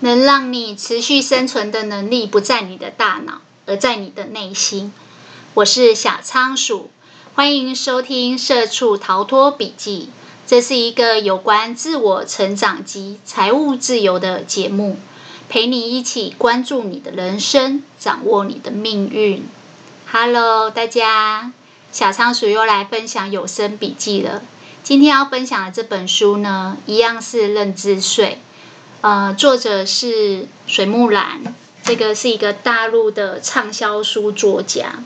能让你持续生存的能力不在你的大脑，而在你的内心。我是小仓鼠，欢迎收听《社畜逃脱笔记》。这是一个有关自我成长及财务自由的节目，陪你一起关注你的人生，掌握你的命运。Hello，大家，小仓鼠又来分享有声笔记了。今天要分享的这本书呢，一样是《认知税》。呃，作者是水木兰，这个是一个大陆的畅销书作家。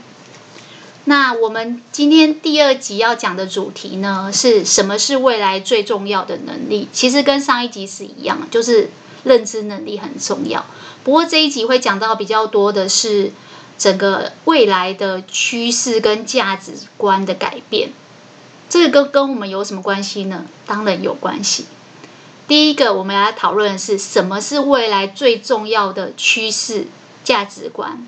那我们今天第二集要讲的主题呢，是什么是未来最重要的能力？其实跟上一集是一样，就是认知能力很重要。不过这一集会讲到比较多的是整个未来的趋势跟价值观的改变。这个跟跟我们有什么关系呢？当然有关系。第一个，我们来讨论的是什么是未来最重要的趋势价值观。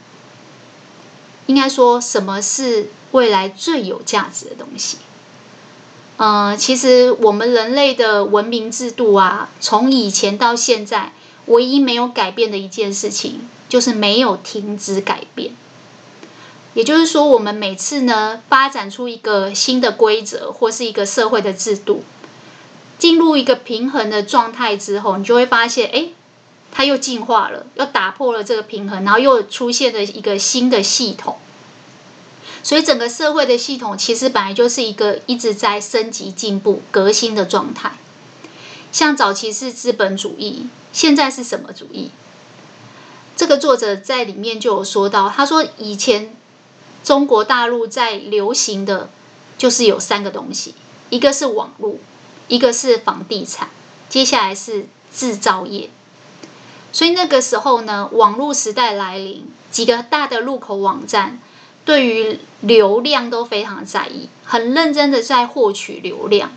应该说，什么是未来最有价值的东西？呃，其实我们人类的文明制度啊，从以前到现在，唯一没有改变的一件事情，就是没有停止改变。也就是说，我们每次呢，发展出一个新的规则，或是一个社会的制度。进入一个平衡的状态之后，你就会发现，哎，它又进化了，又打破了这个平衡，然后又出现了一个新的系统。所以，整个社会的系统其实本来就是一个一直在升级、进步、革新的状态。像早期是资本主义，现在是什么主义？这个作者在里面就有说到，他说以前中国大陆在流行的就是有三个东西，一个是网络。一个是房地产，接下来是制造业。所以那个时候呢，网络时代来临，几个大的入口网站对于流量都非常在意，很认真的在获取流量。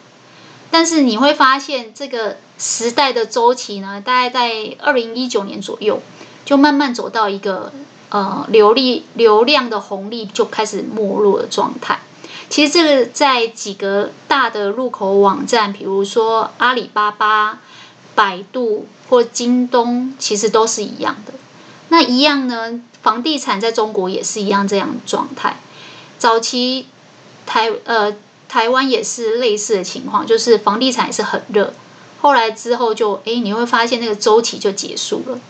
但是你会发现，这个时代的周期呢，大概在二零一九年左右，就慢慢走到一个呃流利流量的红利就开始没落的状态。其实这个在几个大的入口网站，比如说阿里巴巴、百度或京东，其实都是一样的。那一样呢，房地产在中国也是一样这样的状态。早期台呃台湾也是类似的情况，就是房地产也是很热。后来之后就哎，你会发现那个周期就结束了。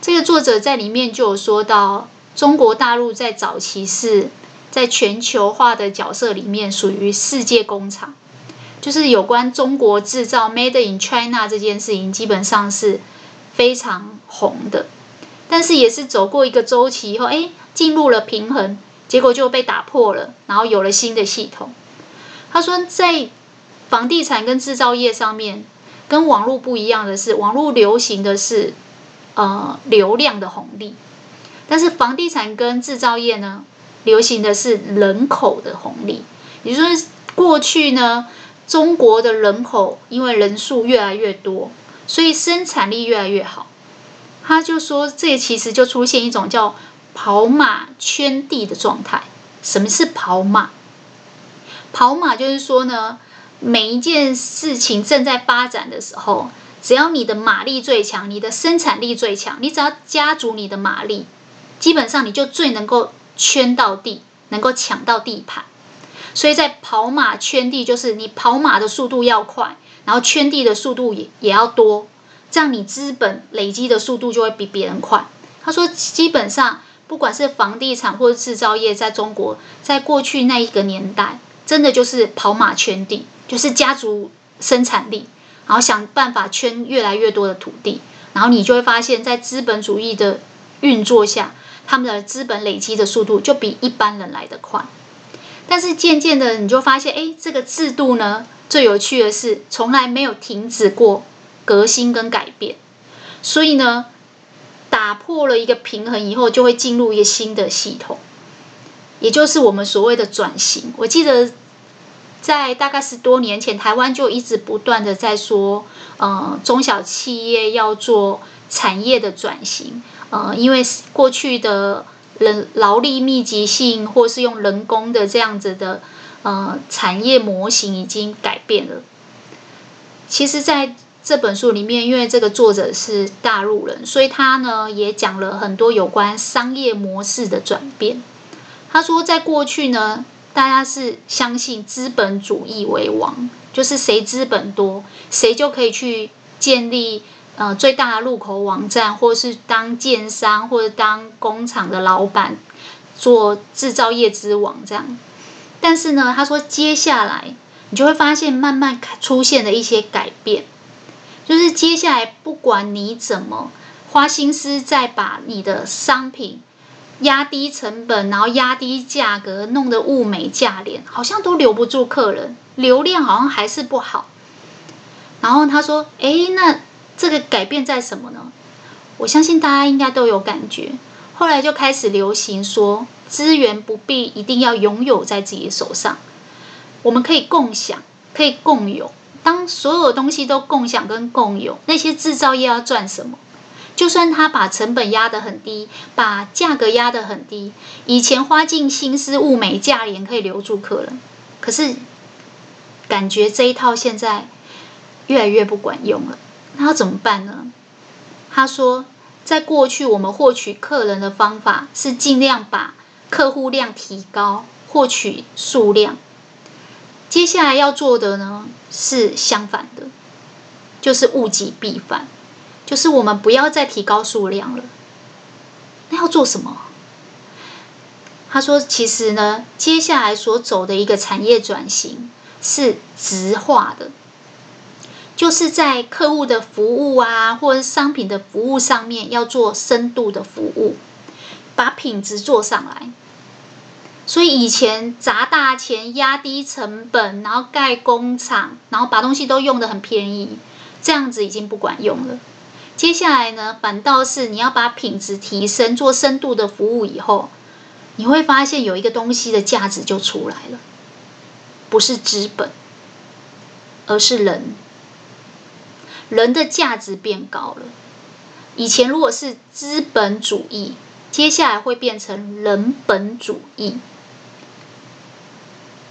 这个作者在里面就有说到，中国大陆在早期是。在全球化的角色里面，属于世界工厂，就是有关中国制造 （Made in China） 这件事情，基本上是非常红的。但是也是走过一个周期以后，哎，进入了平衡，结果就被打破了，然后有了新的系统。他说，在房地产跟制造业上面，跟网络不一样的是，网络流行的是呃流量的红利，但是房地产跟制造业呢？流行的是人口的红利，也就是，过去呢，中国的人口因为人数越来越多，所以生产力越来越好。他就说，这其实就出现一种叫跑马圈地的状态。什么是跑马？跑马就是说呢，每一件事情正在发展的时候，只要你的马力最强，你的生产力最强，你只要加足你的马力，基本上你就最能够。圈到地，能够抢到地盘，所以在跑马圈地，就是你跑马的速度要快，然后圈地的速度也也要多，这样你资本累积的速度就会比别人快。他说，基本上不管是房地产或者制造业，在中国，在过去那一个年代，真的就是跑马圈地，就是家族生产力，然后想办法圈越来越多的土地，然后你就会发现，在资本主义的运作下。他们的资本累积的速度就比一般人来得快，但是渐渐的你就发现，哎，这个制度呢，最有趣的是从来没有停止过革新跟改变，所以呢，打破了一个平衡以后，就会进入一个新的系统，也就是我们所谓的转型。我记得在大概十多年前，台湾就一直不断的在说，呃，中小企业要做产业的转型。呃，因为过去的人劳力密集性，或是用人工的这样子的呃产业模型已经改变了。其实，在这本书里面，因为这个作者是大陆人，所以他呢也讲了很多有关商业模式的转变。他说，在过去呢，大家是相信资本主义为王，就是谁资本多，谁就可以去建立呃最大的入口网站，或是当建商，或者当工厂的老板，做制造业之王这样。但是呢，他说接下来你就会发现，慢慢出现了一些改变。就是接下来，不管你怎么花心思在把你的商品压低成本，然后压低价格，弄得物美价廉，好像都留不住客人，流量好像还是不好。然后他说：“哎，那这个改变在什么呢？我相信大家应该都有感觉。后来就开始流行说，资源不必一定要拥有在自己手上，我们可以共享，可以共有。”当所有东西都共享跟共有，那些制造业要赚什么？就算他把成本压得很低，把价格压得很低，以前花尽心思物美价廉可以留住客人，可是感觉这一套现在越来越不管用了。那要怎么办呢？他说，在过去我们获取客人的方法是尽量把客户量提高，获取数量。接下来要做的呢，是相反的，就是物极必反，就是我们不要再提高数量了。那要做什么？他说，其实呢，接下来所走的一个产业转型是直化的，就是在客户的服务啊，或者商品的服务上面要做深度的服务，把品质做上来。所以以前砸大钱、压低成本，然后盖工厂，然后把东西都用得很便宜，这样子已经不管用了。接下来呢，反倒是你要把品质提升，做深度的服务以后，你会发现有一个东西的价值就出来了，不是资本，而是人，人的价值变高了。以前如果是资本主义，接下来会变成人本主义。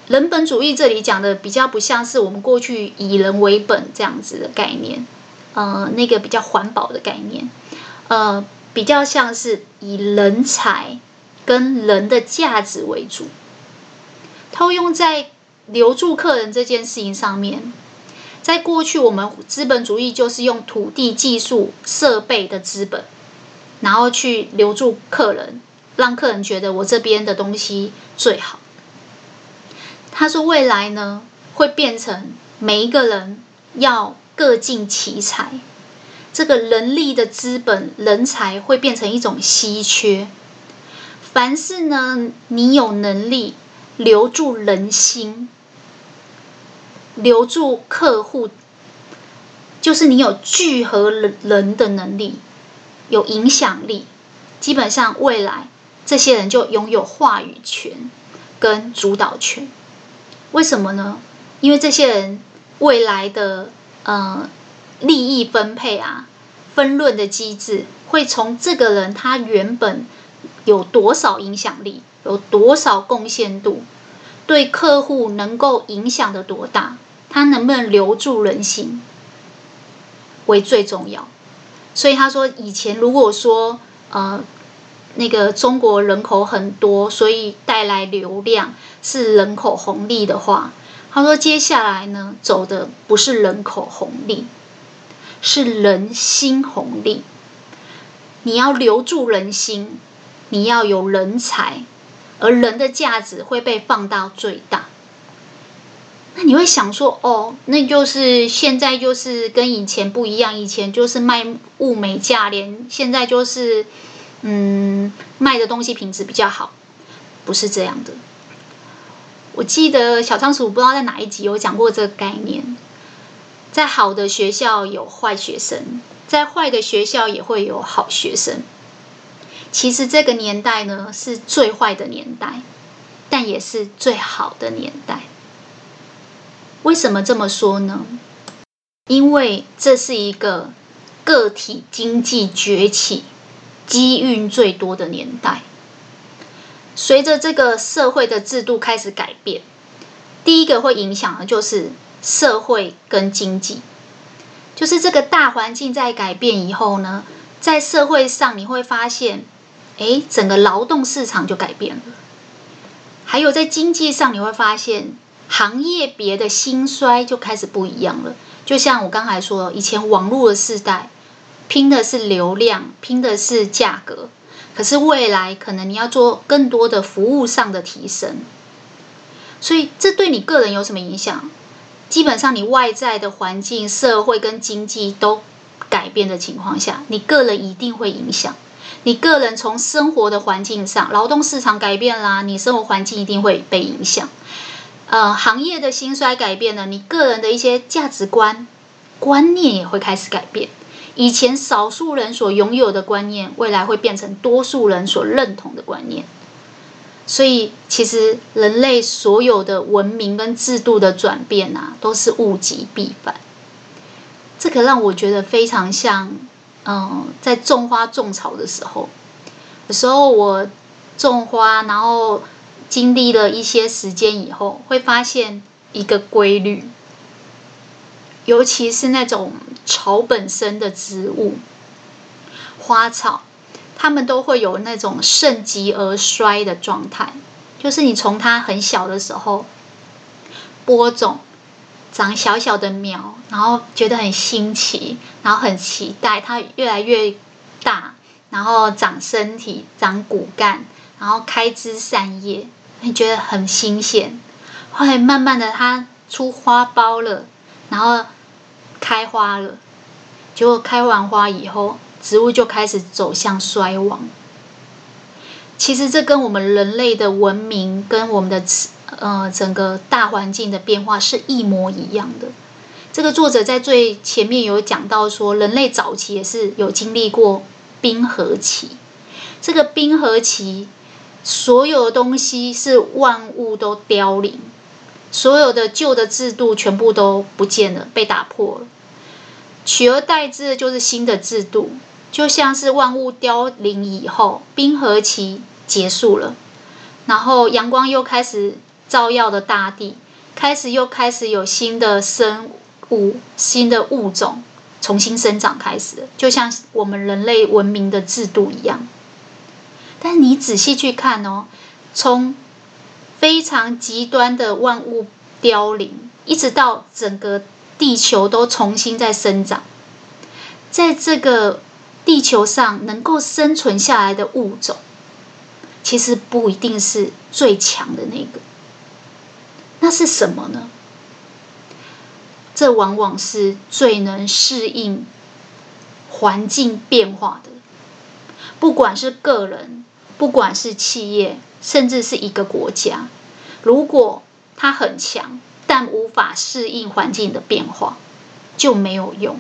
人本主义这里讲的比较不像是我们过去以人为本这样子的概念，呃，那个比较环保的概念，呃，比较像是以人才跟人的价值为主，套用在留住客人这件事情上面。在过去，我们资本主义就是用土地、技术、设备的资本，然后去留住客人，让客人觉得我这边的东西最好。他说：“未来呢，会变成每一个人要各尽其才，这个人力的资本、人才会变成一种稀缺。凡是呢，你有能力留住人心，留住客户，就是你有聚合人人的能力，有影响力，基本上未来这些人就拥有话语权跟主导权。”为什么呢？因为这些人未来的呃利益分配啊、分论的机制，会从这个人他原本有多少影响力、有多少贡献度，对客户能够影响的多大，他能不能留住人心为最重要。所以他说，以前如果说呃那个中国人口很多，所以带来流量。是人口红利的话，他说接下来呢，走的不是人口红利，是人心红利。你要留住人心，你要有人才，而人的价值会被放到最大。那你会想说，哦，那就是现在就是跟以前不一样，以前就是卖物美价廉，现在就是嗯卖的东西品质比较好，不是这样的。我记得小仓鼠不知道在哪一集有讲过这个概念，在好的学校有坏学生，在坏的学校也会有好学生。其实这个年代呢，是最坏的年代，但也是最好的年代。为什么这么说呢？因为这是一个个体经济崛起、机运最多的年代。随着这个社会的制度开始改变，第一个会影响的就是社会跟经济。就是这个大环境在改变以后呢，在社会上你会发现，诶，整个劳动市场就改变了。还有在经济上你会发现，行业别的兴衰就开始不一样了。就像我刚才说，以前网络的时代，拼的是流量，拼的是价格。可是未来可能你要做更多的服务上的提升，所以这对你个人有什么影响？基本上你外在的环境、社会跟经济都改变的情况下，你个人一定会影响。你个人从生活的环境上，劳动市场改变啦，你生活环境一定会被影响。呃，行业的兴衰改变了，你个人的一些价值观、观念也会开始改变。以前少数人所拥有的观念，未来会变成多数人所认同的观念。所以，其实人类所有的文明跟制度的转变啊，都是物极必反。这个让我觉得非常像，嗯、在种花种草的时候，有时候我种花，然后经历了一些时间以后，会发现一个规律。尤其是那种草本身的植物、花草，它们都会有那种盛极而衰的状态。就是你从它很小的时候播种，长小小的苗，然后觉得很新奇，然后很期待它越来越大，然后长身体、长骨干，然后开枝散叶，你觉得很新鲜。后来慢慢的，它出花苞了。然后开花了，结果开完花以后，植物就开始走向衰亡。其实这跟我们人类的文明跟我们的呃整个大环境的变化是一模一样的。这个作者在最前面有讲到说，人类早期也是有经历过冰河期。这个冰河期，所有的东西是万物都凋零。所有的旧的制度全部都不见了，被打破了，取而代之的就是新的制度，就像是万物凋零以后，冰河期结束了，然后阳光又开始照耀的大地，开始又开始有新的生物、新的物种重新生长开始，就像我们人类文明的制度一样。但你仔细去看哦，从非常极端的万物凋零，一直到整个地球都重新在生长，在这个地球上能够生存下来的物种，其实不一定是最强的那个。那是什么呢？这往往是最能适应环境变化的，不管是个人，不管是企业。甚至是一个国家，如果它很强，但无法适应环境的变化，就没有用。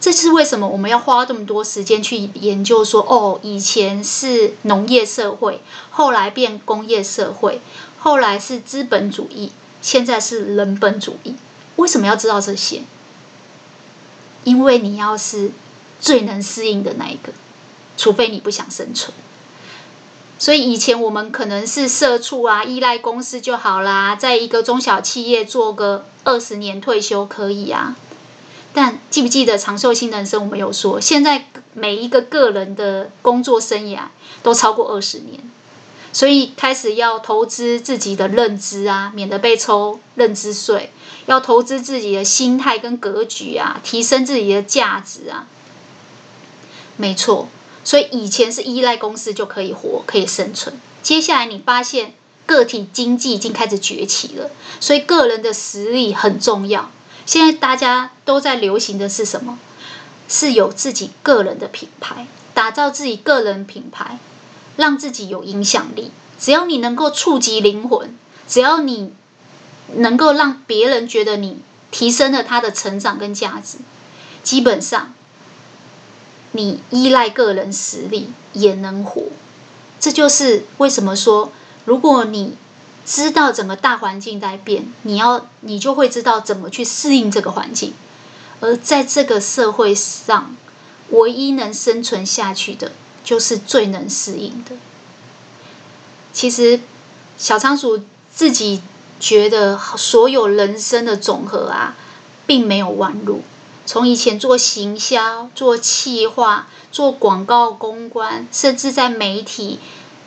这是为什么我们要花这么多时间去研究说，哦，以前是农业社会，后来变工业社会，后来是资本主义，现在是人本主义。为什么要知道这些？因为你要是最能适应的那一个，除非你不想生存。所以以前我们可能是社畜啊，依赖公司就好啦，在一个中小企业做个二十年退休可以啊。但记不记得长寿性人生？我们有说，现在每一个个人的工作生涯都超过二十年，所以开始要投资自己的认知啊，免得被抽认知税；要投资自己的心态跟格局啊，提升自己的价值啊。没错。所以以前是依赖公司就可以活，可以生存。接下来你发现个体经济已经开始崛起了，所以个人的实力很重要。现在大家都在流行的是什么？是有自己个人的品牌，打造自己个人品牌，让自己有影响力。只要你能够触及灵魂，只要你能够让别人觉得你提升了他的成长跟价值，基本上。你依赖个人实力也能活，这就是为什么说，如果你知道整个大环境在变，你要你就会知道怎么去适应这个环境。而在这个社会上，唯一能生存下去的，就是最能适应的。其实，小仓鼠自己觉得，所有人生的总和啊，并没有弯路。从以前做行销、做企划、做广告公关，甚至在媒体，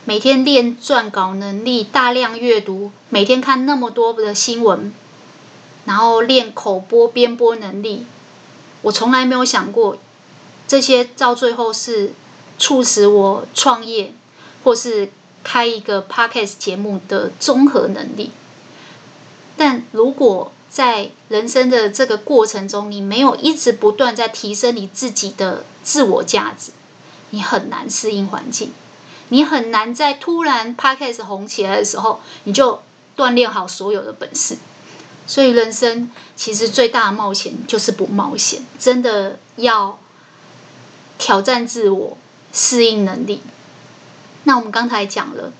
每天练撰稿能力，大量阅读，每天看那么多的新闻，然后练口播、编播能力。我从来没有想过，这些到最后是促使我创业，或是开一个 podcast 节目的综合能力。但如果在人生的这个过程中，你没有一直不断在提升你自己的自我价值，你很难适应环境，你很难在突然 podcast 红起来的时候，你就锻炼好所有的本事。所以，人生其实最大的冒险就是不冒险，真的要挑战自我、适应能力。那我们刚才讲了，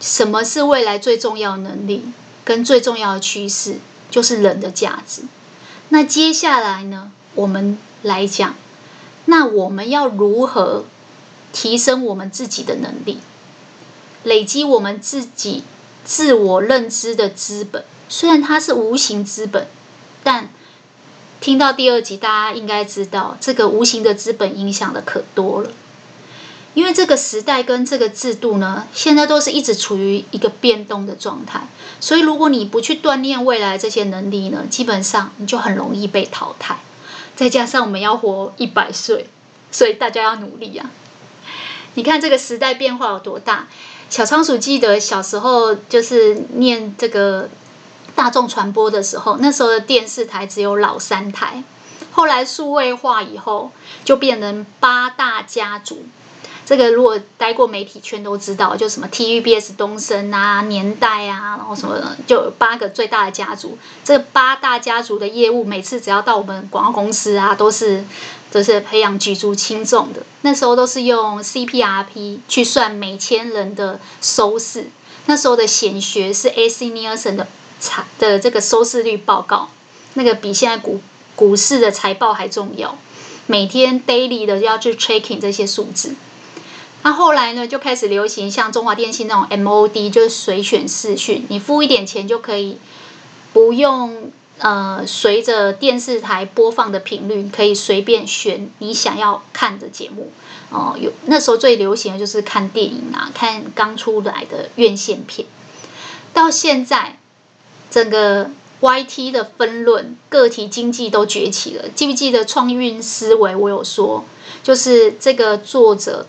什么是未来最重要的能力，跟最重要的趋势，就是人的价值。那接下来呢，我们来讲，那我们要如何提升我们自己的能力，累积我们自己自我认知的资本？虽然它是无形资本，但听到第二集，大家应该知道，这个无形的资本影响的可多了。因为这个时代跟这个制度呢，现在都是一直处于一个变动的状态，所以如果你不去锻炼未来这些能力呢，基本上你就很容易被淘汰。再加上我们要活一百岁，所以大家要努力啊！你看这个时代变化有多大？小仓鼠记得小时候就是念这个。大众传播的时候，那时候的电视台只有老三台，后来数位化以后，就变成八大家族。这个如果待过媒体圈都知道，就什么 TVBS、东森啊、年代啊，然后什么的，就有八个最大的家族。这八大家族的业务，每次只要到我们广告公司啊，都是都是培养举足轻重的。那时候都是用 CPRP 去算每千人的收视，那时候的显学是 AC Nielsen 的。财的这个收视率报告，那个比现在股股市的财报还重要。每天 daily 的要去 tracking 这些数字。那后来呢，就开始流行像中华电信那种 MOD，就是随选视讯，你付一点钱就可以不用呃随着电视台播放的频率，可以随便选你想要看的节目。哦、有那时候最流行的就是看电影啊，看刚出来的院线片。到现在。整个 YT 的分论，个体经济都崛起了。记不记得创运思维？我有说，就是这个作者，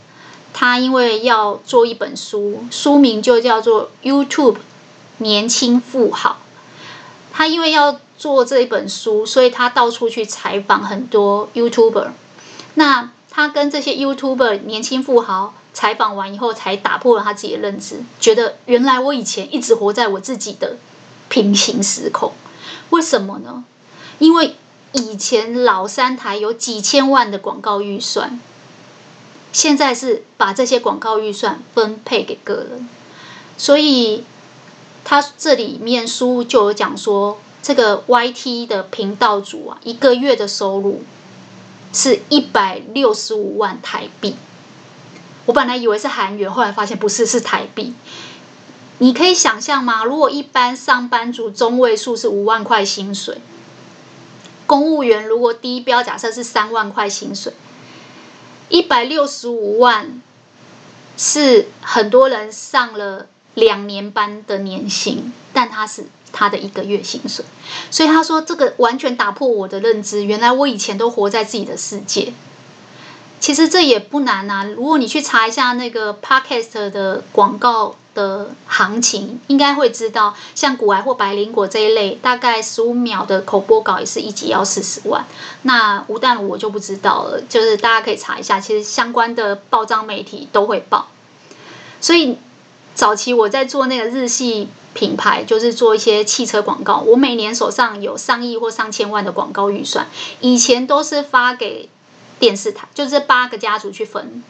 他因为要做一本书，书名就叫做 YouTube 年轻富豪。他因为要做这一本书，所以他到处去采访很多 YouTuber。那他跟这些 YouTuber 年轻富豪采访完以后，才打破了他自己的认知，觉得原来我以前一直活在我自己的。平行时空，为什么呢？因为以前老三台有几千万的广告预算，现在是把这些广告预算分配给个人，所以他这里面书就有讲说，这个 YT 的频道主啊，一个月的收入是一百六十五万台币。我本来以为是韩元，后来发现不是，是台币。你可以想象吗？如果一般上班族中位数是五万块薪水，公务员如果低标假设是三万块薪水，一百六十五万是很多人上了两年班的年薪，但他是他的一个月薪水。所以他说这个完全打破我的认知，原来我以前都活在自己的世界。其实这也不难啊，如果你去查一下那个 Podcast 的广告。的行情应该会知道，像古癌或百灵果这一类，大概十五秒的口播稿也是一集要四十万。那吴淡如我就不知道了，就是大家可以查一下，其实相关的报章媒体都会报。所以早期我在做那个日系品牌，就是做一些汽车广告，我每年手上有上亿或上千万的广告预算，以前都是发给电视台，就是这八个家族去分。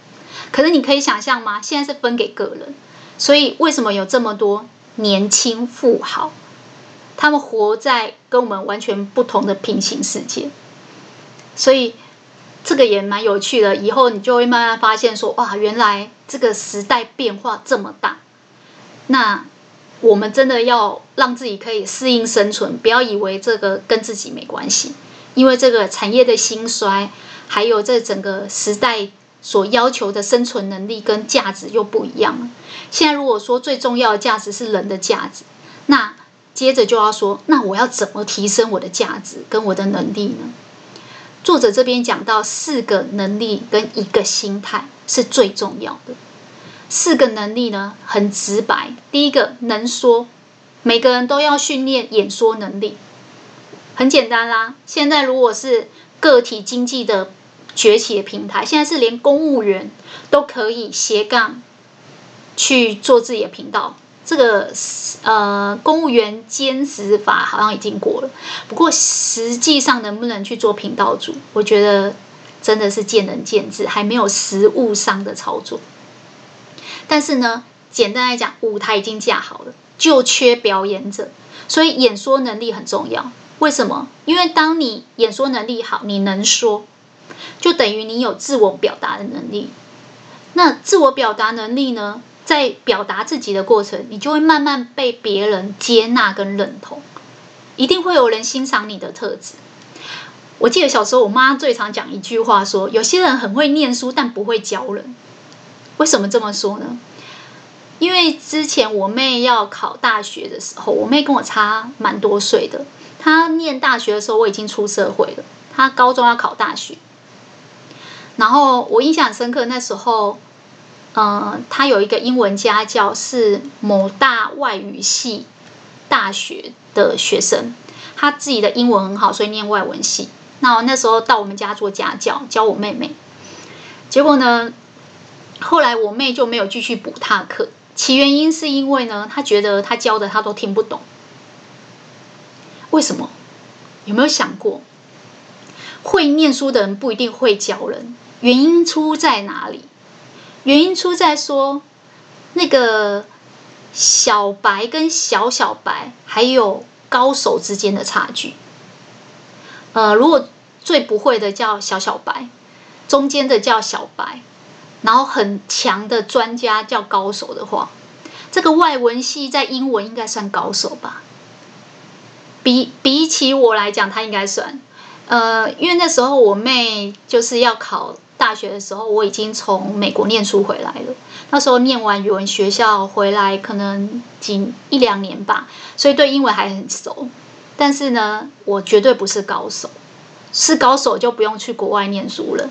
可是你可以想象吗？现在是分给个人。所以，为什么有这么多年轻富豪？他们活在跟我们完全不同的平行世界。所以，这个也蛮有趣的。以后你就会慢慢发现说，哇，原来这个时代变化这么大。那我们真的要让自己可以适应生存，不要以为这个跟自己没关系。因为这个产业的兴衰，还有这整个时代所要求的生存能力跟价值又不一样了。现在如果说最重要的价值是人的价值，那接着就要说，那我要怎么提升我的价值跟我的能力呢？作者这边讲到四个能力跟一个心态是最重要的。四个能力呢，很直白。第一个能说，每个人都要训练演说能力。很简单啦，现在如果是个体经济的崛起的平台，现在是连公务员都可以斜杠去做自己的频道。这个呃，公务员兼职法好像已经过了，不过实际上能不能去做频道主，我觉得真的是见仁见智，还没有实务上的操作。但是呢，简单来讲，舞台已经架好了，就缺表演者，所以演说能力很重要。为什么？因为当你演说能力好，你能说，就等于你有自我表达的能力。那自我表达能力呢？在表达自己的过程，你就会慢慢被别人接纳跟认同，一定会有人欣赏你的特质。我记得小时候，我妈最常讲一句话说：“有些人很会念书，但不会教人。”为什么这么说呢？因为之前我妹要考大学的时候，我妹跟我差蛮多岁的。他念大学的时候，我已经出社会了。他高中要考大学，然后我印象很深刻，那时候。呃，他有一个英文家教，是某大外语系大学的学生，他自己的英文很好，所以念外文系。那我那时候到我们家做家教，教我妹妹。结果呢，后来我妹就没有继续补他课，其原因是因为呢，他觉得他教的他都听不懂。为什么？有没有想过，会念书的人不一定会教人？原因出在哪里？原因出在说，那个小白跟小小白还有高手之间的差距。呃，如果最不会的叫小小白，中间的叫小白，然后很强的专家叫高手的话，这个外文系在英文应该算高手吧？比比起我来讲，他应该算。呃，因为那时候我妹就是要考。大学的时候，我已经从美国念书回来了。那时候念完语文学校回来，可能仅一两年吧，所以对英文还很熟。但是呢，我绝对不是高手，是高手就不用去国外念书了。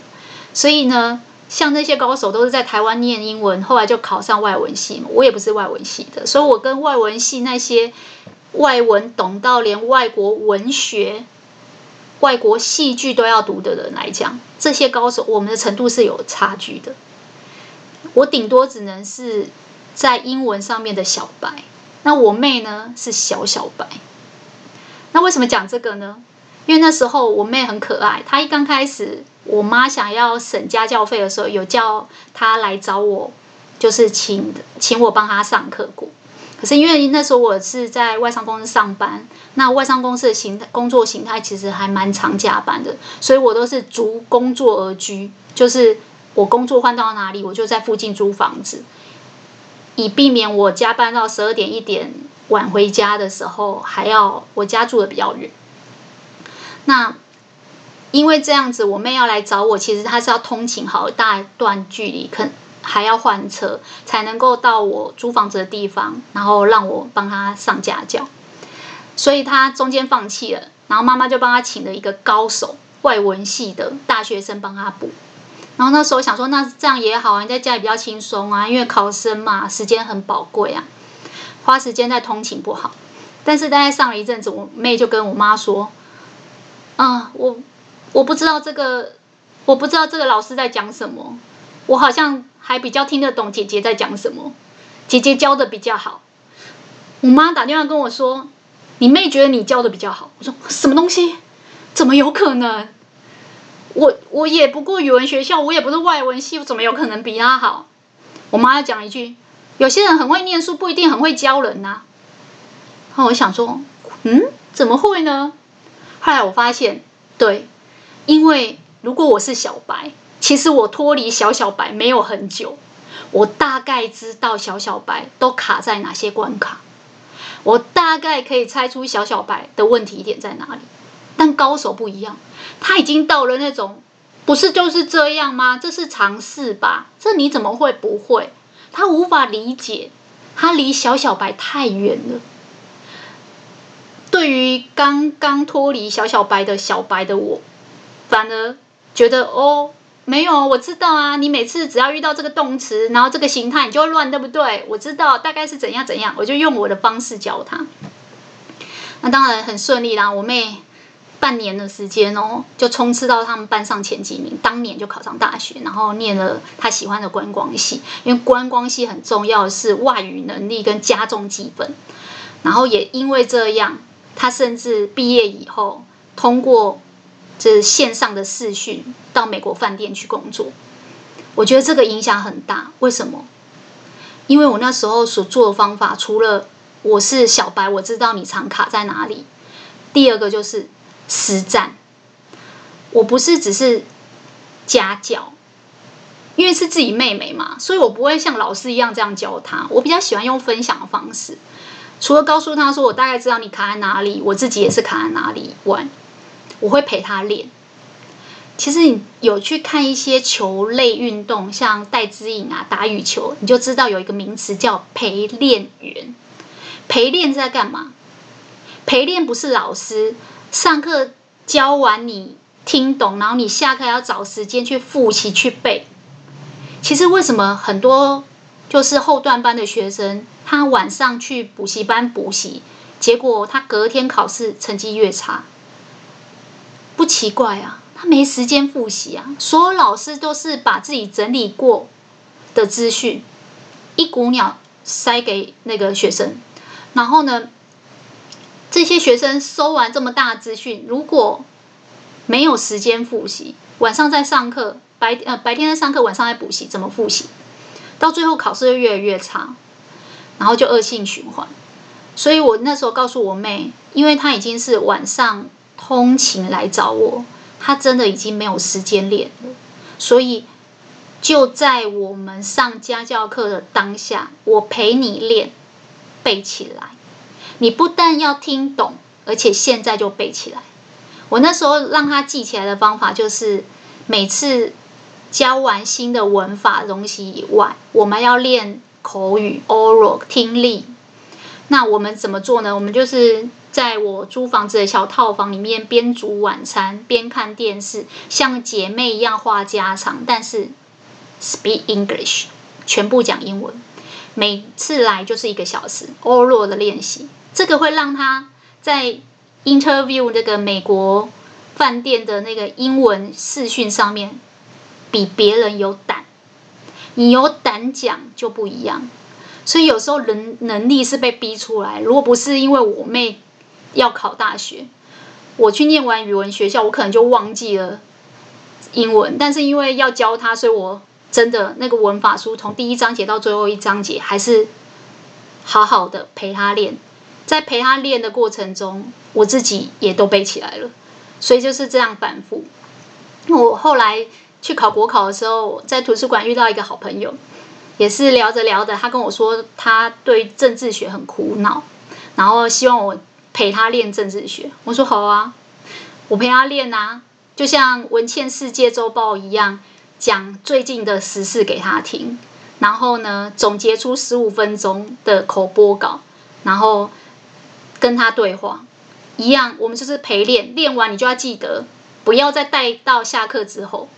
所以呢，像那些高手都是在台湾念英文，后来就考上外文系嘛。我也不是外文系的，所以我跟外文系那些外文懂到连外国文学。外国戏剧都要读的人来讲，这些高手我们的程度是有差距的。我顶多只能是在英文上面的小白，那我妹呢是小小白。那为什么讲这个呢？因为那时候我妹很可爱，她一刚开始，我妈想要省家教费的时候，有叫她来找我，就是请请我帮她上课过。是因为那时候我是在外商公司上班，那外商公司的形态工作形态其实还蛮常加班的，所以我都是逐工作而居，就是我工作换到哪里，我就在附近租房子，以避免我加班到十二点一点晚回家的时候还要我家住的比较远。那因为这样子，我妹要来找我，其实她是要通勤好大段距离，可。还要换车才能够到我租房子的地方，然后让我帮他上家教，所以他中间放弃了，然后妈妈就帮他请了一个高手外文系的大学生帮他补。然后那时候想说，那这样也好啊，你在家里比较轻松啊，因为考生嘛，时间很宝贵啊，花时间在通勤不好。但是大概上了一阵子，我妹就跟我妈说：“啊，我我不知道这个，我不知道这个老师在讲什么，我好像。”还比较听得懂姐姐在讲什么，姐姐教的比较好。我妈打电话跟我说：“你妹觉得你教的比较好。”我说：“什么东西？怎么有可能？我我也不过语文学校，我也不是外文系，我怎么有可能比她好？”我妈要讲一句：“有些人很会念书，不一定很会教人呐。”然后我想说：“嗯，怎么会呢？”后来我发现，对，因为如果我是小白。其实我脱离小小白没有很久，我大概知道小小白都卡在哪些关卡，我大概可以猜出小小白的问题点在哪里。但高手不一样，他已经到了那种，不是就是这样吗？这是常识吧？这你怎么会不会？他无法理解，他离小小白太远了。对于刚刚脱离小小白的小白的我，反而觉得哦，没有，我知道啊，你每次只要遇到这个动词，然后这个形态，你就会乱，对不对？我知道大概是怎样怎样，我就用我的方式教他。那当然很顺利啦，我妹半年的时间哦，就冲刺到他们班上前几名，当年就考上大学，然后念了他喜欢的观光系，因为观光系很重要是外语能力跟加重积分，然后也因为这样。他甚至毕业以后，通过这线上的视讯到美国饭店去工作。我觉得这个影响很大。为什么？因为我那时候所做的方法，除了我是小白，我知道你常卡在哪里。第二个就是实战。我不是只是家教，因为是自己妹妹嘛，所以我不会像老师一样这样教她。我比较喜欢用分享的方式。除了告诉她说我大概知道你卡在哪里，我自己也是卡在哪里以外，我会陪他练。其实你有去看一些球类运动，像戴资颖啊打羽球，你就知道有一个名词叫陪练员。陪练在干嘛？陪练不是老师上课教完你听懂，然后你下课要找时间去复习去背。其实为什么很多？就是后段班的学生，他晚上去补习班补习，结果他隔天考试成绩越差，不奇怪啊，他没时间复习啊。所有老师都是把自己整理过的资讯一股脑塞给那个学生，然后呢，这些学生收完这么大的资讯，如果没有时间复习，晚上在上课，白呃白天在上课，晚上在补习，怎么复习？到最后考试就越来越差，然后就恶性循环。所以我那时候告诉我妹，因为她已经是晚上通勤来找我，他真的已经没有时间练了。所以就在我们上家教课的当下，我陪你练背起来。你不但要听懂，而且现在就背起来。我那时候让他记起来的方法就是每次。教完新的文法东西以外，我们要练口语 oral 听力。那我们怎么做呢？我们就是在我租房子的小套房里面，边煮晚餐边看电视，像姐妹一样话家常，但是 speak English，全部讲英文。每次来就是一个小时 oral 的练习，这个会让他在 interview 那个美国饭店的那个英文视讯上面。比别人有胆，你有胆讲就不一样。所以有时候人能力是被逼出来。如果不是因为我妹要考大学，我去念完语文学校，我可能就忘记了英文。但是因为要教他，所以我真的那个文法书从第一章节到最后一章节，还是好好的陪他练。在陪他练的过程中，我自己也都背起来了。所以就是这样反复。我后来。去考国考的时候，在图书馆遇到一个好朋友，也是聊着聊着，他跟我说他对政治学很苦恼，然后希望我陪他练政治学。我说好啊，我陪他练啊，就像文茜世界周报一样，讲最近的时事给他听，然后呢，总结出十五分钟的口播稿，然后跟他对话，一样，我们就是陪练，练完你就要记得，不要再带到下课之后。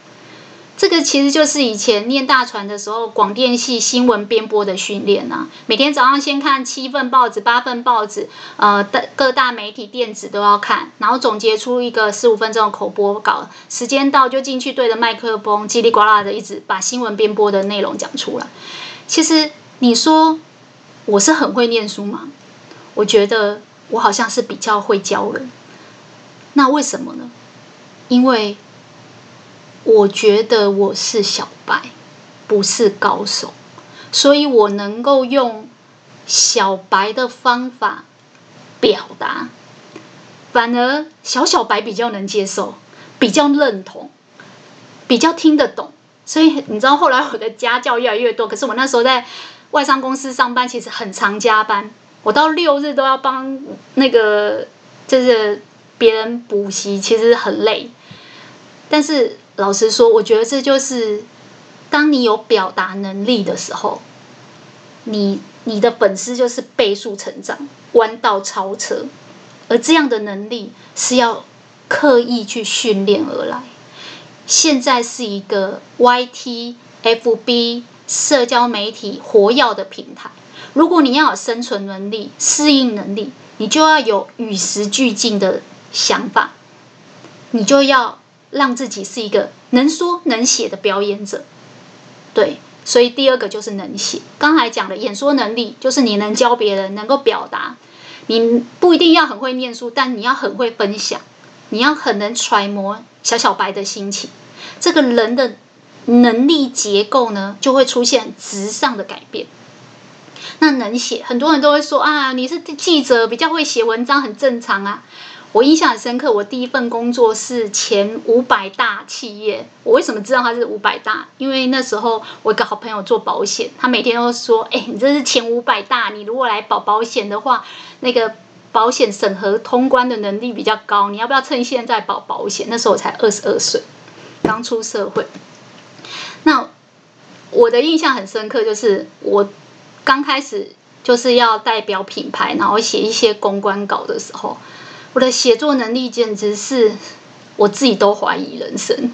这个其实就是以前念大传的时候，广电系新闻编播的训练呐。每天早上先看七份报纸、八份报纸，呃，各大媒体、电子都要看，然后总结出一个十五分钟的口播稿。时间到就进去对着麦克风，叽里呱啦的一直把新闻编播的内容讲出来。其实你说我是很会念书吗？我觉得我好像是比较会教人。那为什么呢？因为。我觉得我是小白，不是高手，所以我能够用小白的方法表达，反而小小白比较能接受，比较认同，比较听得懂。所以你知道后来我的家教越来越多，可是我那时候在外商公司上班，其实很常加班，我到六日都要帮那个就是别人补习其实很累。但是老实说，我觉得这就是当你有表达能力的时候，你你的本事就是倍速成长，弯道超车。而这样的能力是要刻意去训练而来。现在是一个 YT、FB 社交媒体活跃的平台，如果你要有生存能力、适应能力，你就要有与时俱进的想法，你就要让自己是一个能说能写的表演者。对，所以第二个就是能写。刚才讲的演说能力，就是你能教别人，能够表达。你不一定要很会念书，但你要很会分享，你要很能揣摩小小白的心情。这个人的能力结构呢，就会出现直上的改变。那能写，很多人都会说啊，你是记者，比较会写文章，很正常啊。我印象很深刻，我第一份工作是前五百大企业。我为什么知道它是五百大？因为那时候我一个好朋友做保险，他每天都说：“哎，你这是前五百大，你如果来保保险的话，那个保险审核通关的能力比较高，你要不要趁现在保保险？”那时候我才二十二岁，刚出社会。那我的印象很深刻，就是我刚开始就是要代表品牌，然后写一些公关稿的时候。我的写作能力简直是我自己都怀疑人生，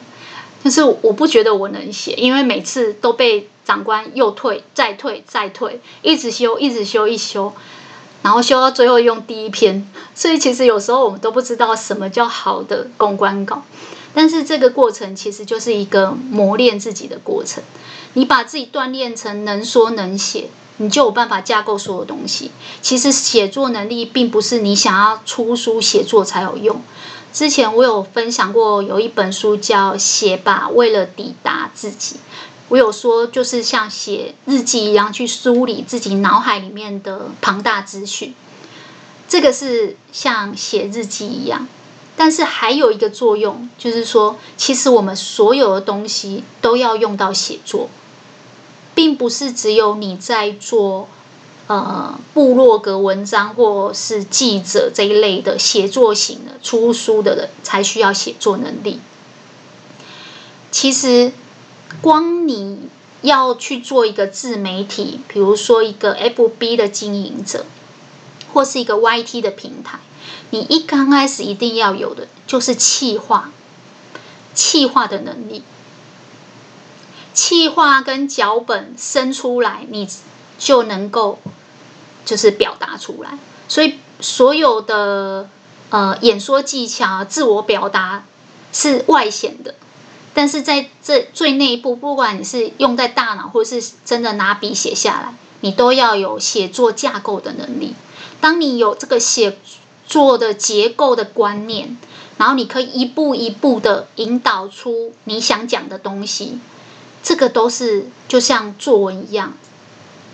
但是我不觉得我能写，因为每次都被长官又退再退再退，一直修一直修一修，然后修到最后用第一篇，所以其实有时候我们都不知道什么叫好的公关稿，但是这个过程其实就是一个磨练自己的过程，你把自己锻炼成能说能写。你就有办法架构所有东西。其实写作能力并不是你想要出书写作才有用。之前我有分享过，有一本书叫《写吧，为了抵达自己》。我有说，就是像写日记一样，去梳理自己脑海里面的庞大资讯。这个是像写日记一样，但是还有一个作用，就是说，其实我们所有的东西都要用到写作。并不是只有你在做呃部落格文章或是记者这一类的写作型的出书的人才需要写作能力。其实，光你要去做一个自媒体，比如说一个 FB 的经营者，或是一个 YT 的平台，你一刚开始一定要有的就是企划，企划的能力。气化跟脚本生出来，你就能够就是表达出来。所以所有的呃演说技巧、自我表达是外显的，但是在这最内部，不管你是用在大脑，或是真的拿笔写下来，你都要有写作架构的能力。当你有这个写作的结构的观念，然后你可以一步一步的引导出你想讲的东西。这个都是就像作文一样，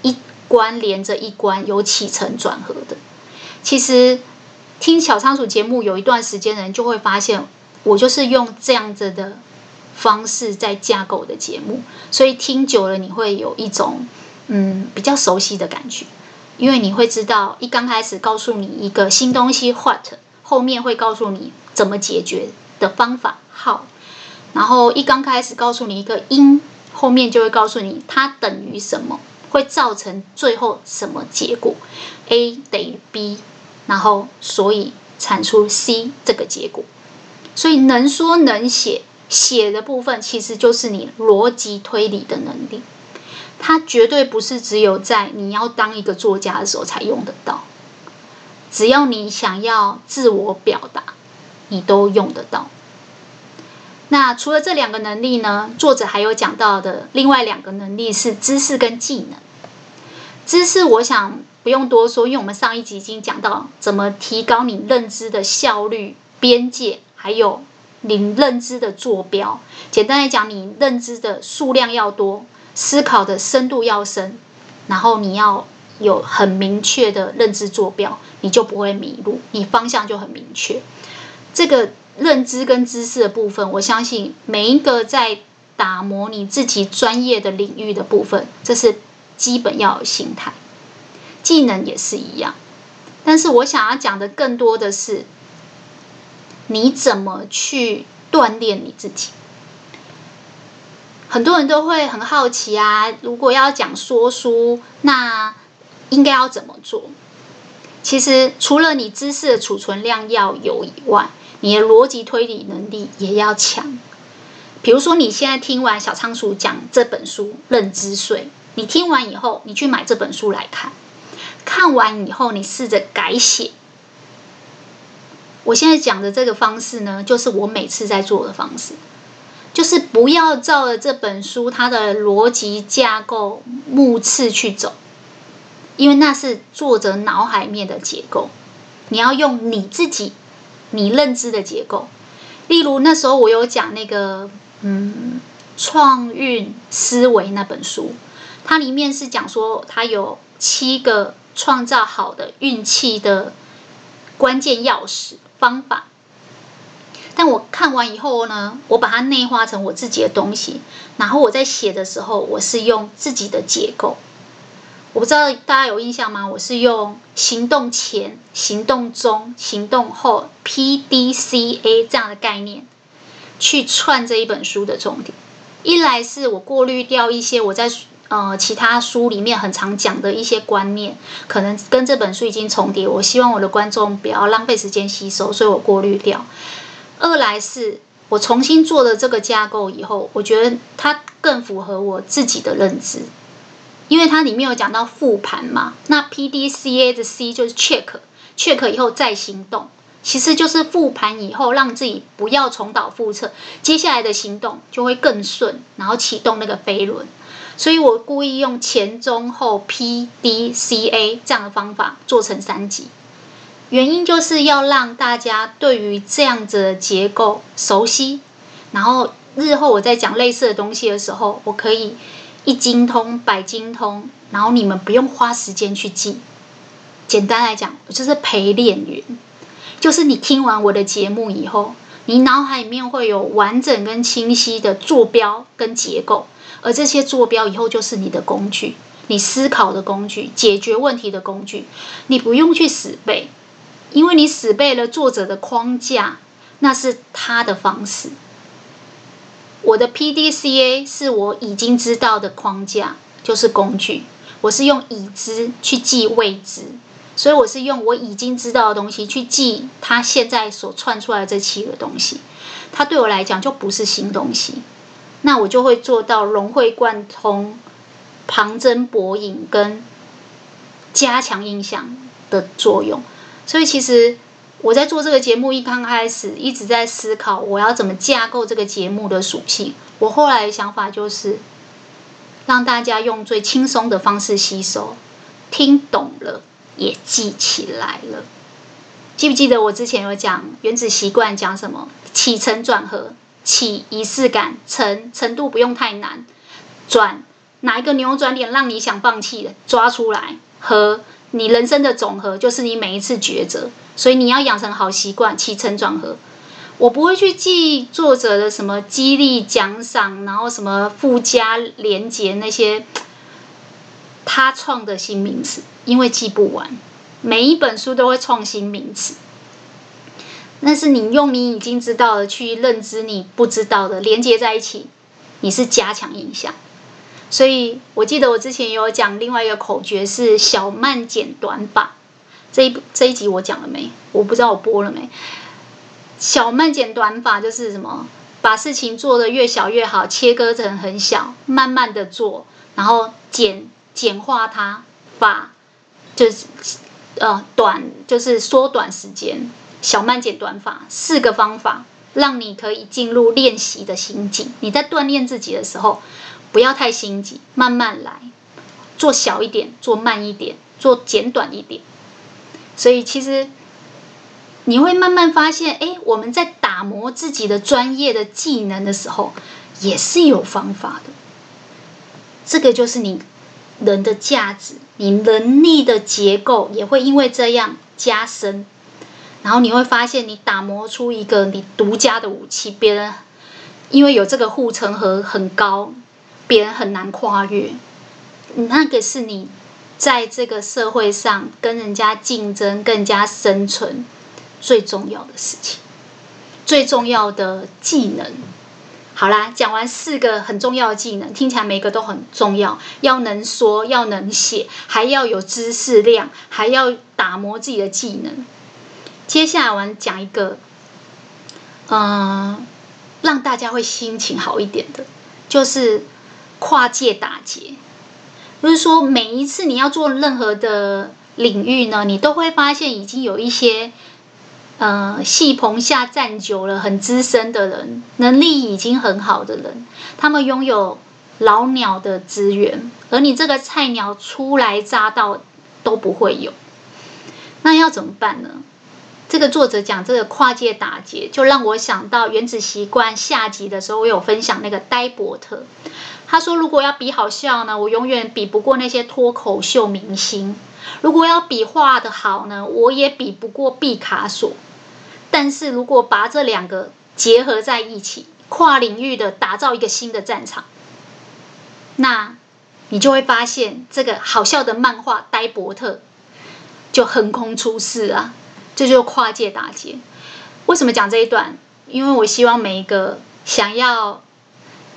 一关连着一关，有起承转合的。其实听小仓鼠节目有一段时间人就会发现，我就是用这样子的方式在架构的节目，所以听久了你会有一种嗯比较熟悉的感觉，因为你会知道一刚开始告诉你一个新东西 what，后面会告诉你怎么解决的方法 how，然后一刚开始告诉你一个因。后面就会告诉你它等于什么，会造成最后什么结果，A 等于 B，然后所以产出 C 这个结果。所以能说能写，写的部分其实就是你逻辑推理的能力，它绝对不是只有在你要当一个作家的时候才用得到，只要你想要自我表达，你都用得到。那除了这两个能力呢？作者还有讲到的另外两个能力是知识跟技能。知识我想不用多说，因为我们上一集已经讲到怎么提高你认知的效率、边界，还有你认知的坐标。简单来讲，你认知的数量要多，思考的深度要深，然后你要有很明确的认知坐标，你就不会迷路，你方向就很明确。这个。认知跟知识的部分，我相信每一个在打磨你自己专业的领域的部分，这是基本要有心态。技能也是一样，但是我想要讲的更多的是，你怎么去锻炼你自己？很多人都会很好奇啊，如果要讲说书，那应该要怎么做？其实除了你知识的储存量要有以外，你的逻辑推理能力也要强。比如说，你现在听完小仓鼠讲这本书《认知税》，你听完以后，你去买这本书来看，看完以后，你试着改写。我现在讲的这个方式呢，就是我每次在做的方式，就是不要照着这本书它的逻辑架构目次去走，因为那是作者脑海面的结构，你要用你自己你认知的结构。例如那时候我有讲那个嗯创运思维那本书，它里面是讲说它有七个创造好的运气的关键钥匙。方法，但我看完以后呢，我把它内化成我自己的东西，然后我在写的时候，我是用自己的结构。我不知道大家有印象吗？我是用行动前、行动中、行动后 （PDCA） 这样的概念去串这一本书的重点。一来是我过滤掉一些我在。呃，其他书里面很常讲的一些观念，可能跟这本书已经重叠。我希望我的观众不要浪费时间吸收，所以我过滤掉。二来是我重新做了这个架构以后，我觉得它更符合我自己的认知，因为它里面有讲到复盘嘛。那 P D C A 的 C 就是 check，check 以后再行动，其实就是复盘以后让自己不要重蹈覆辙，接下来的行动就会更顺，然后启动那个飞轮。所以我故意用前中后 P D C A 这样的方法做成三集，原因就是要让大家对于这样子的结构熟悉，然后日后我在讲类似的东西的时候，我可以一精通百精通，然后你们不用花时间去记。简单来讲，就是陪练员，就是你听完我的节目以后，你脑海里面会有完整跟清晰的坐标跟结构。而这些坐标以后就是你的工具，你思考的工具，解决问题的工具。你不用去死背，因为你死背了作者的框架，那是他的方式。我的 PDCA 是我已经知道的框架，就是工具。我是用已知去记未知，所以我是用我已经知道的东西去记他现在所串出来的这七个东西。它对我来讲就不是新东西。那我就会做到融会贯通、旁征博引跟加强印象的作用。所以其实我在做这个节目一刚开始，一直在思考我要怎么架构这个节目的属性。我后来的想法就是让大家用最轻松的方式吸收，听懂了也记起来了。记不记得我之前有讲原子习惯讲什么？起承转合。起仪式感，程程度不用太难，转哪一个扭转点让你想放弃的，抓出来，和你人生的总和就是你每一次抉择，所以你要养成好习惯，起承转合。我不会去记作者的什么激励奖赏，然后什么附加连结那些他创的新名词，因为记不完，每一本书都会创新名词。那是你用你已经知道的去认知你不知道的，连接在一起，你是加强印象。所以我记得我之前有讲另外一个口诀是小慢剪短法，这一这一集我讲了没？我不知道我播了没？小慢剪短法就是什么？把事情做得越小越好，切割成很小，慢慢的做，然后简简化它，把就是呃短就是缩短时间。小慢剪短法，四个方法，让你可以进入练习的心境。你在锻炼自己的时候，不要太心急，慢慢来，做小一点，做慢一点，做简短一点。所以其实你会慢慢发现，哎，我们在打磨自己的专业的技能的时候，也是有方法的。这个就是你人的价值，你能力的结构也会因为这样加深。然后你会发现，你打磨出一个你独家的武器，别人因为有这个护城河很高，别人很难跨越。那个是你在这个社会上跟人家竞争、更加生存最重要的事情。最重要的技能。好啦，讲完四个很重要的技能，听起来每个都很重要，要能说，要能写，还要有知识量，还要打磨自己的技能。接下来我们讲一个，嗯、让大家会心情好一点的，就是跨界打劫。就是说，每一次你要做任何的领域呢，你都会发现已经有一些，呃，戏棚下站久了、很资深的人，能力已经很好的人，他们拥有老鸟的资源，而你这个菜鸟初来乍到都不会有，那要怎么办呢？这个作者讲这个跨界打劫，就让我想到《原子习惯》下集的时候，我有分享那个呆伯特。他说：“如果要比好笑呢，我永远比不过那些脱口秀明星；如果要比画的好呢，我也比不过毕卡索。但是如果把这两个结合在一起，跨领域的打造一个新的战场，那你就会发现，这个好笑的漫画呆伯特就横空出世啊！”这就跨界打劫。为什么讲这一段？因为我希望每一个想要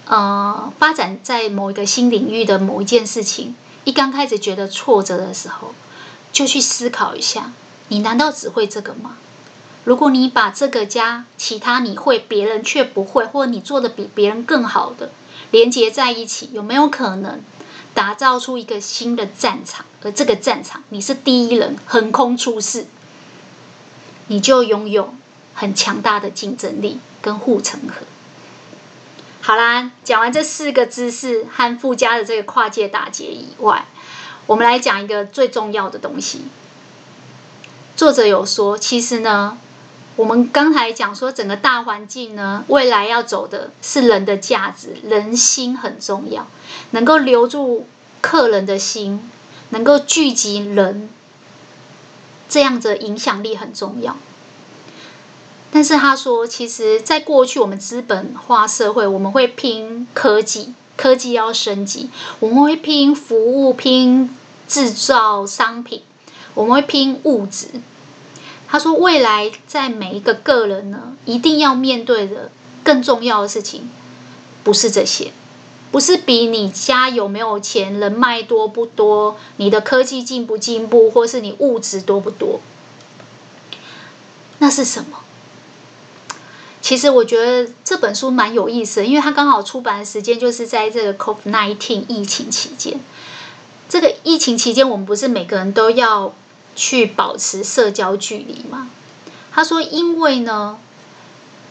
呃发展在某一个新领域的某一件事情，一刚开始觉得挫折的时候，就去思考一下：你难道只会这个吗？如果你把这个加其他你会，别人却不会，或你做的比别人更好的连接在一起，有没有可能打造出一个新的战场？而这个战场你是第一人，横空出世。你就拥有很强大的竞争力跟护城河。好啦，讲完这四个知识和附加的这个跨界打结以外，我们来讲一个最重要的东西。作者有说，其实呢，我们刚才讲说整个大环境呢，未来要走的是人的价值，人心很重要，能够留住客人的心，能够聚集人。这样子影响力很重要，但是他说，其实，在过去我们资本化社会，我们会拼科技，科技要升级，我们会拼服务，拼制造商品，我们会拼物质。他说，未来在每一个个人呢，一定要面对的更重要的事情，不是这些。不是比你家有没有钱、人脉多不多、你的科技进不进步，或是你物质多不多，那是什么？其实我觉得这本书蛮有意思的，因为它刚好出版的时间就是在这个 COVID-19 疫情期间。这个疫情期间，我们不是每个人都要去保持社交距离吗？他说，因为呢，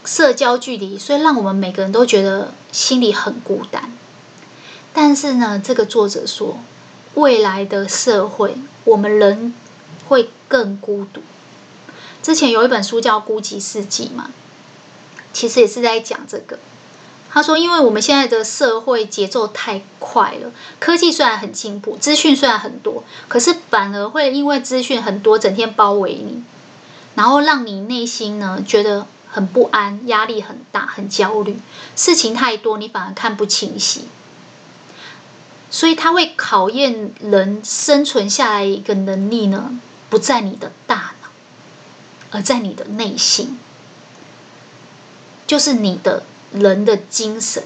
社交距离，所以让我们每个人都觉得心里很孤单。但是呢，这个作者说，未来的社会，我们人会更孤独。之前有一本书叫《孤寂世纪》嘛，其实也是在讲这个。他说，因为我们现在的社会节奏太快了，科技虽然很进步，资讯虽然很多，可是反而会因为资讯很多，整天包围你，然后让你内心呢觉得很不安，压力很大，很焦虑，事情太多，你反而看不清晰。所以，它会考验人生存下来一个能力呢，不在你的大脑，而在你的内心，就是你的人的精神。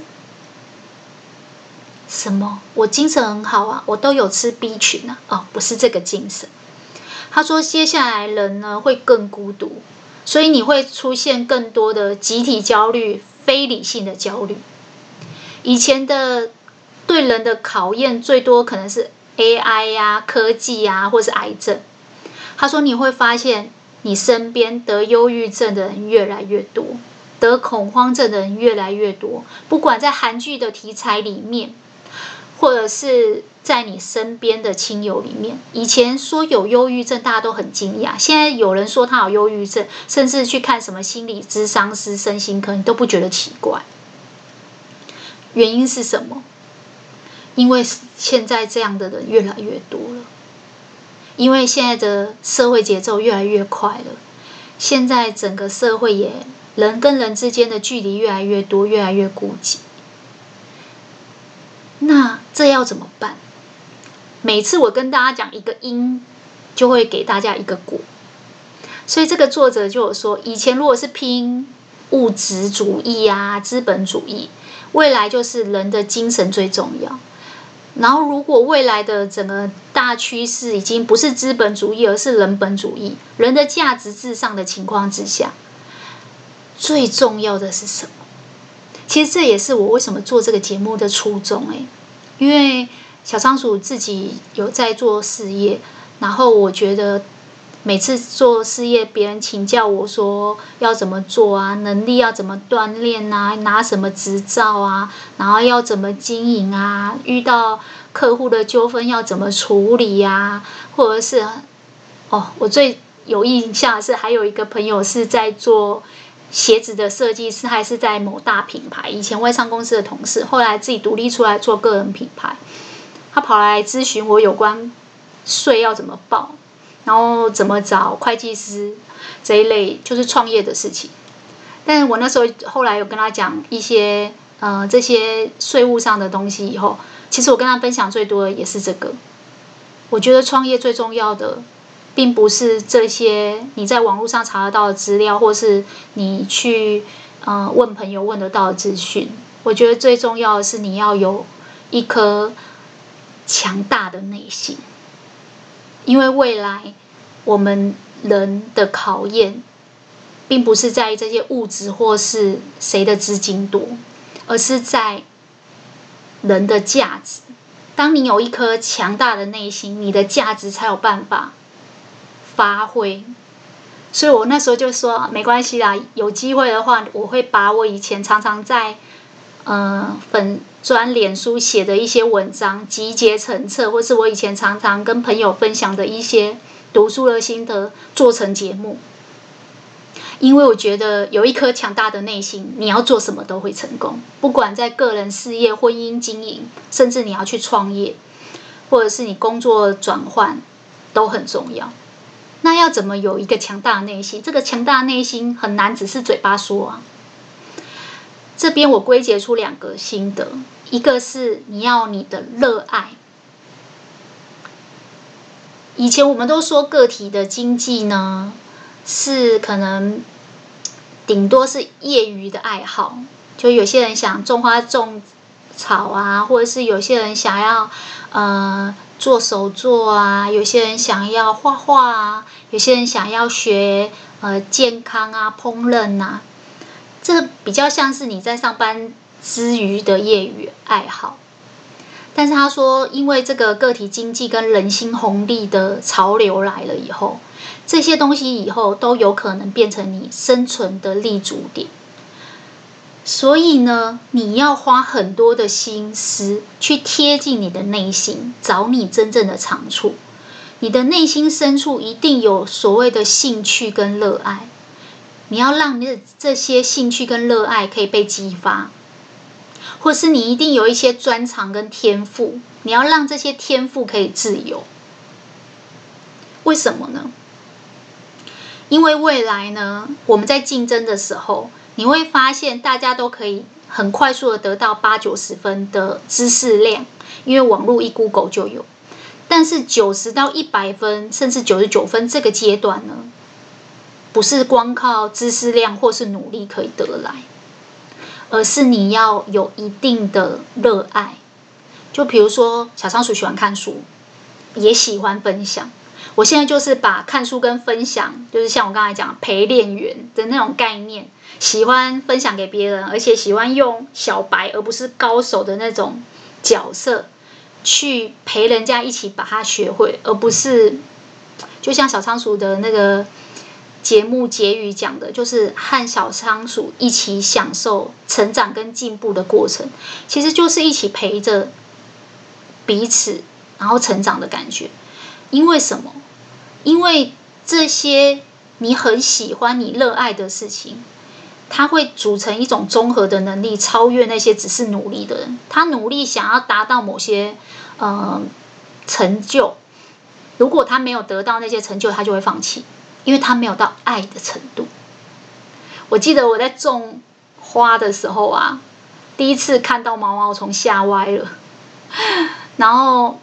什么？我精神很好啊，我都有吃 B 群啊。哦，不是这个精神。他说，接下来人呢会更孤独，所以你会出现更多的集体焦虑、非理性的焦虑。以前的。对人的考验最多可能是 AI 呀、啊、科技呀、啊，或是癌症。他说你会发现，你身边得忧郁症的人越来越多，得恐慌症的人越来越多。不管在韩剧的题材里面，或者是在你身边的亲友里面，以前说有忧郁症，大家都很惊讶。现在有人说他有忧郁症，甚至去看什么心理咨商师、身心科，你都不觉得奇怪。原因是什么？因为现在这样的人越来越多了，因为现在的社会节奏越来越快了，现在整个社会也人跟人之间的距离越来越多，越来越孤寂。那这要怎么办？每次我跟大家讲一个因，就会给大家一个果。所以这个作者就有说，以前如果是拼物质主义啊、资本主义，未来就是人的精神最重要。然后，如果未来的整个大趋势已经不是资本主义，而是人本主义，人的价值至上的情况之下，最重要的是什么？其实这也是我为什么做这个节目的初衷诶，因为小仓鼠自己有在做事业，然后我觉得。每次做事业，别人请教我说要怎么做啊，能力要怎么锻炼啊，拿什么执照啊，然后要怎么经营啊，遇到客户的纠纷要怎么处理呀、啊，或者是哦，我最有印象是还有一个朋友是在做鞋子的设计师，还是在某大品牌，以前外商公司的同事，后来自己独立出来做个人品牌，他跑来咨询我有关税要怎么报。然后怎么找会计师这一类就是创业的事情，但是我那时候后来有跟他讲一些呃这些税务上的东西以后，其实我跟他分享最多的也是这个。我觉得创业最重要的，并不是这些你在网络上查得到的资料，或是你去呃问朋友问得到的资讯。我觉得最重要的是你要有一颗强大的内心。因为未来我们人的考验，并不是在于这些物质或是谁的资金多，而是在人的价值。当你有一颗强大的内心，你的价值才有办法发挥。所以我那时候就说，没关系啦，有机会的话，我会把我以前常常在呃粉。专脸书写的一些文章集结成册，或是我以前常常跟朋友分享的一些读书的心得，做成节目。因为我觉得有一颗强大的内心，你要做什么都会成功。不管在个人事业、婚姻经营，甚至你要去创业，或者是你工作转换，都很重要。那要怎么有一个强大的内心？这个强大的内心很难只是嘴巴说啊。这边我归结出两个心得。一个是你要你的热爱。以前我们都说个体的经济呢，是可能顶多是业余的爱好，就有些人想种花种草啊，或者是有些人想要呃做手作啊，有些人想要画画啊，有些人想要学呃健康啊、烹饪啊，这比较像是你在上班。之余的业余爱好，但是他说，因为这个个体经济跟人心红利的潮流来了以后，这些东西以后都有可能变成你生存的立足点。所以呢，你要花很多的心思去贴近你的内心，找你真正的长处。你的内心深处一定有所谓的兴趣跟热爱，你要让你的这些兴趣跟热爱可以被激发。或是你一定有一些专长跟天赋，你要让这些天赋可以自由。为什么呢？因为未来呢，我们在竞争的时候，你会发现大家都可以很快速的得到八九十分的知识量，因为网络一 Google 就有。但是九十到一百分，甚至九十九分这个阶段呢，不是光靠知识量或是努力可以得来。而是你要有一定的热爱，就比如说小仓鼠喜欢看书，也喜欢分享。我现在就是把看书跟分享，就是像我刚才讲陪练员的那种概念，喜欢分享给别人，而且喜欢用小白而不是高手的那种角色，去陪人家一起把它学会，而不是 就像小仓鼠的那个。节目结语讲的就是和小仓鼠一起享受成长跟进步的过程，其实就是一起陪着彼此，然后成长的感觉。因为什么？因为这些你很喜欢、你热爱的事情，它会组成一种综合的能力，超越那些只是努力的人。他努力想要达到某些呃成就，如果他没有得到那些成就，他就会放弃。因为他没有到爱的程度。我记得我在种花的时候啊，第一次看到毛毛虫吓歪了。然后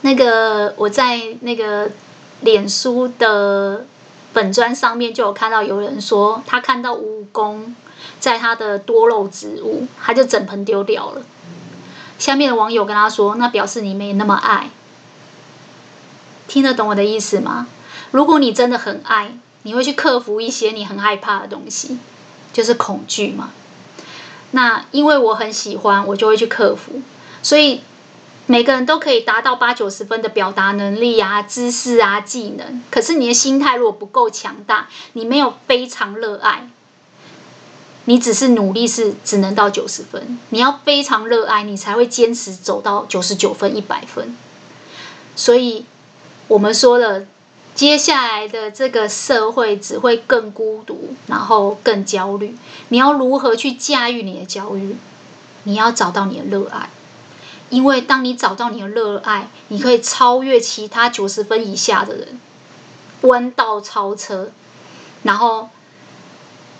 那个我在那个脸书的粉专上面就有看到有人说，他看到蜈蚣在他的多肉植物，他就整盆丢掉了。下面的网友跟他说，那表示你没那么爱。听得懂我的意思吗？如果你真的很爱，你会去克服一些你很害怕的东西，就是恐惧嘛。那因为我很喜欢，我就会去克服。所以每个人都可以达到八九十分的表达能力啊、知识啊、技能。可是你的心态如果不够强大，你没有非常热爱，你只是努力是只能到九十分。你要非常热爱，你才会坚持走到九十九分、一百分。所以。我们说了，接下来的这个社会只会更孤独，然后更焦虑。你要如何去驾驭你的焦虑？你要找到你的热爱，因为当你找到你的热爱，你可以超越其他九十分以下的人，弯道超车，然后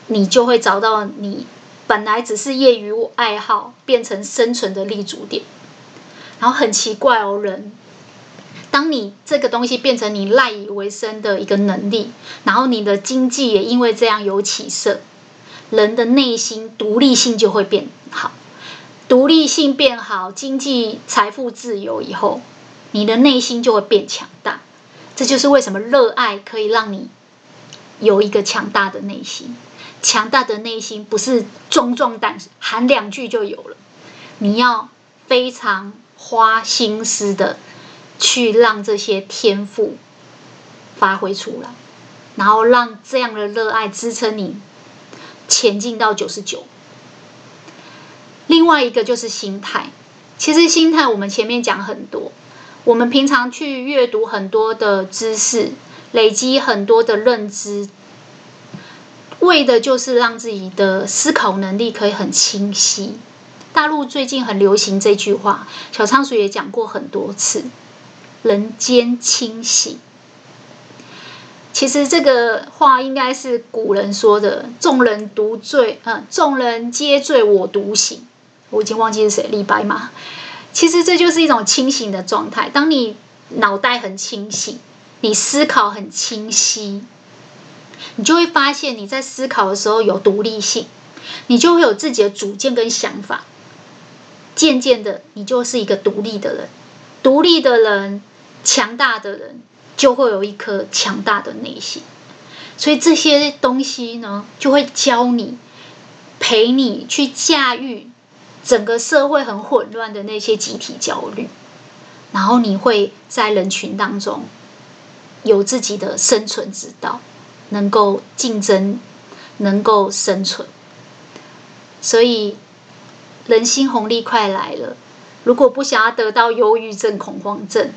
你就会找到你本来只是业余爱好变成生存的立足点。然后很奇怪哦，人。当你这个东西变成你赖以为生的一个能力，然后你的经济也因为这样有起色，人的内心独立性就会变好，独立性变好，经济财富自由以后，你的内心就会变强大。这就是为什么热爱可以让你有一个强大的内心。强大的内心不是壮壮胆喊两句就有了，你要非常花心思的。去让这些天赋发挥出来，然后让这样的热爱支撑你前进到九十九。另外一个就是心态，其实心态我们前面讲很多，我们平常去阅读很多的知识，累积很多的认知，为的就是让自己的思考能力可以很清晰。大陆最近很流行这句话，小仓鼠也讲过很多次。人间清醒，其实这个话应该是古人说的“众人独醉，嗯，众人皆醉我独醒”。我已经忘记是谁，李白嘛。其实这就是一种清醒的状态。当你脑袋很清醒，你思考很清晰，你就会发现你在思考的时候有独立性，你就会有自己的主见跟想法。渐渐的，你就是一个独立的人，独立的人。强大的人就会有一颗强大的内心，所以这些东西呢，就会教你、陪你去驾驭整个社会很混乱的那些集体焦虑，然后你会在人群当中有自己的生存之道，能够竞争，能够生存。所以，人心红利快来了，如果不想要得到忧郁症、恐慌症。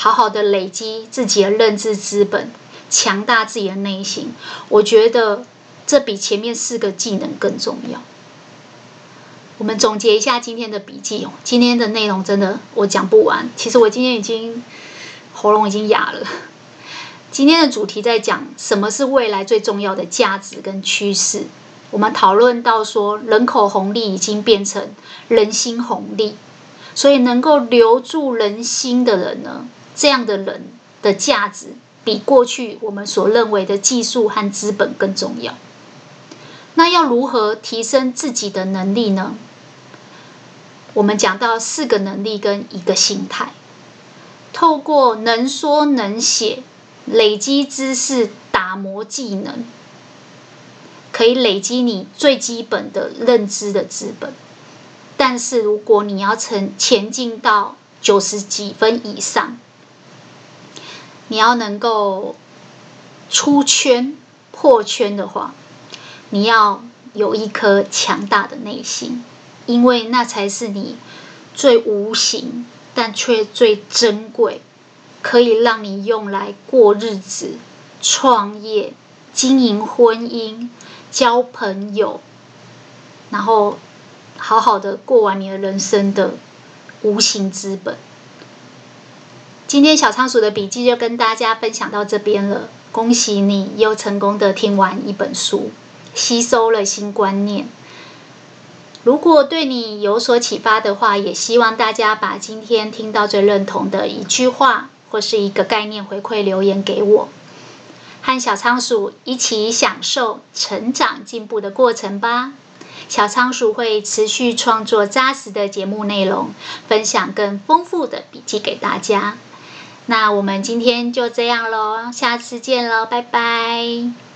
好好的累积自己的认知资本，强大自己的内心。我觉得这比前面四个技能更重要。我们总结一下今天的笔记，今天的内容真的我讲不完。其实我今天已经喉咙已经哑了。今天的主题在讲什么是未来最重要的价值跟趋势。我们讨论到说，人口红利已经变成人心红利，所以能够留住人心的人呢，这样的人的价值比过去我们所认为的技术和资本更重要。那要如何提升自己的能力呢？我们讲到四个能力跟一个心态，透过能说能写，累积知识，打磨技能，可以累积你最基本的认知的资本。但是如果你要前前进到九十几分以上，你要能够出圈、破圈的话，你要有一颗强大的内心，因为那才是你最无形但却最珍贵，可以让你用来过日子、创业、经营婚姻、交朋友，然后好好的过完你的人生的无形资本。今天小仓鼠的笔记就跟大家分享到这边了。恭喜你又成功的听完一本书，吸收了新观念。如果对你有所启发的话，也希望大家把今天听到最认同的一句话或是一个概念回馈留言给我。和小仓鼠一起享受成长进步的过程吧。小仓鼠会持续创作扎实的节目内容，分享更丰富的笔记给大家。那我们今天就这样喽，下次见喽，拜拜。